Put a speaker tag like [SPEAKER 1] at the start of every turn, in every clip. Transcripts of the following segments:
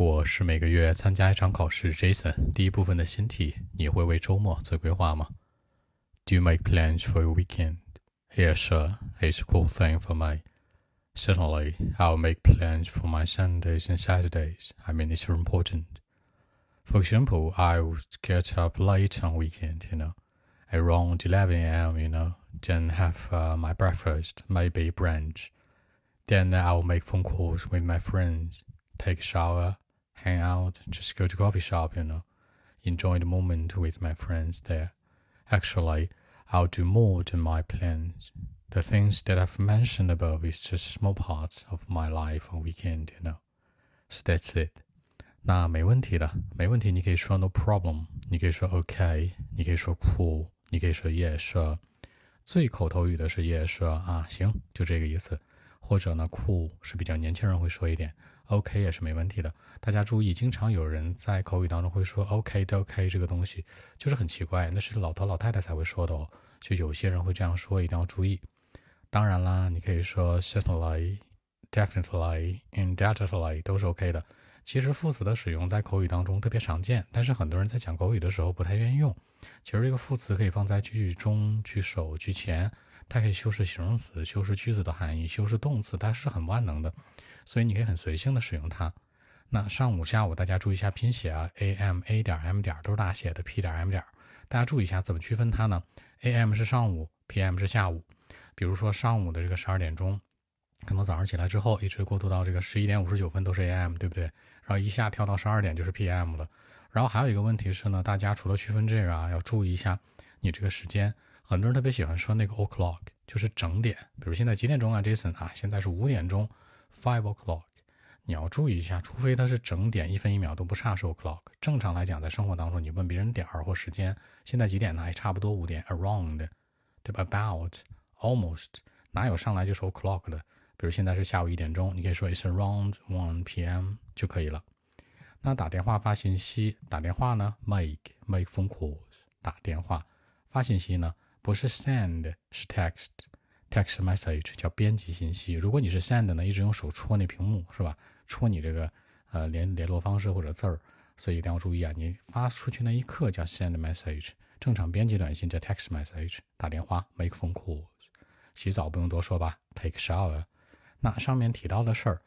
[SPEAKER 1] 我是每个月参加一场考试，Jason。第一部分的新题，你会为周末做规划吗？Do you make plans for your weekend? Yes, sir. It's a cool thing for me. Certainly, I'll make plans for my Sundays and Saturdays. I mean, it's important. For example, I would get up late on weekend, you know, around 11 a.m., you know, then have uh, my breakfast, maybe brunch. Then I'll make phone calls with my friends, take a shower, hang out, just go to coffee shop, you know, enjoy the moment with my friends there. Actually, I'll do more than my plans. The things that I've mentioned above is just small parts of my life on weekend, you know. So that's it. 那没问题的，没问题。你可以说 no problem，你可以说 OK，你可以说 cool，你可以说 yes。最口头语的是 yes 啊，行，就这个意思。或者呢，cool 是比较年轻人会说一点。 OK 也是没问题的。大家注意，经常有人在口语当中会说 OK 的 OK 这个东西，就是很奇怪，那是老头老太太才会说的哦。就有些人会这样说，一定要注意。当然啦，你可以说 certainly、definitely、undoubtedly 都是 OK 的。其实副词的使用在口语当中特别常见，但是很多人在讲口语的时候不太愿意用。其实这个副词可以放在句中、句首、句前，它可以修饰形容词、修饰句子的含义、修饰动词，它是很万能的。所以你可以很随性的使用它。那上午、下午大家注意一下拼写啊，a m a 点 m 点都是大写的，p 点 m 点，大家注意一下怎么区分它呢？a m 是上午，p m 是下午。比如说上午的这个十二点钟，可能早上起来之后一直过渡到这个十一点五十九分都是 a m，对不对？然后一下跳到十二点就是 p m 了。然后还有一个问题是呢，大家除了区分这个啊，要注意一下你这个时间。很多人特别喜欢说那个 o'clock，就是整点。比如现在几点钟啊，Jason 啊，现在是五点钟。Five o'clock，你要注意一下，除非它是整点，一分一秒都不差是 o'clock。正常来讲，在生活当中，你问别人点儿或时间，现在几点呢？还差不多五点，around，对吧？About，almost，哪有上来就说 o'clock 的？比如现在是下午一点钟，你可以说 it's around one p.m. 就可以了。那打电话发信息，打电话呢？Make make phone calls，打电话发信息呢？不是 send，是 text。Text message 叫编辑信息。如果你是 send 呢，一直用手戳那屏幕是吧？戳你这个呃联联络方式或者字儿，所以一定要注意啊！你发出去那一刻叫 send message。正常编辑短信叫 text message。打电话 make phone calls。洗澡不用多说吧，take shower。那上面提到的事儿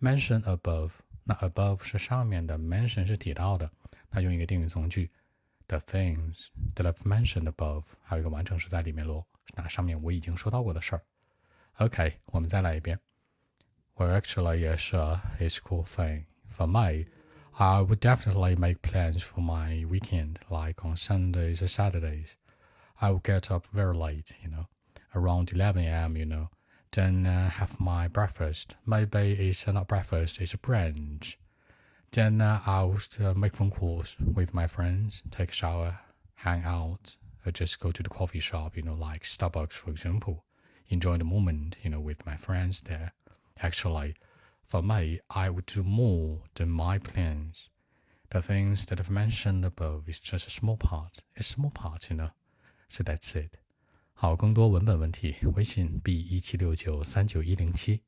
[SPEAKER 1] ，mention above。那 above 是上面的，mention 是提到的。那用一个定语从句，the things that I've mentioned above，还有一个完成时在里面喽。那上面我已经说到过的事儿。OK，我们再来一遍。Well, actually, yes, uh, it's a cool thing. For me, I would definitely make plans for my weekend, like on Sundays or Saturdays. I would get up very late, you know, around 11 a.m., you know, then uh, have my breakfast. Maybe it's not breakfast, it's brunch. Then uh, I would uh, make phone calls with my friends, take a shower, hang out, I just go to the coffee shop, you know, like Starbucks, for example, enjoy the moment, you know, with my friends there. Actually, for me, I would do more than my plans. The things that I've mentioned above is just a small part, a small part, you know. So that's it. 好，更多文本问题，微信 b 一七六九三九一零七。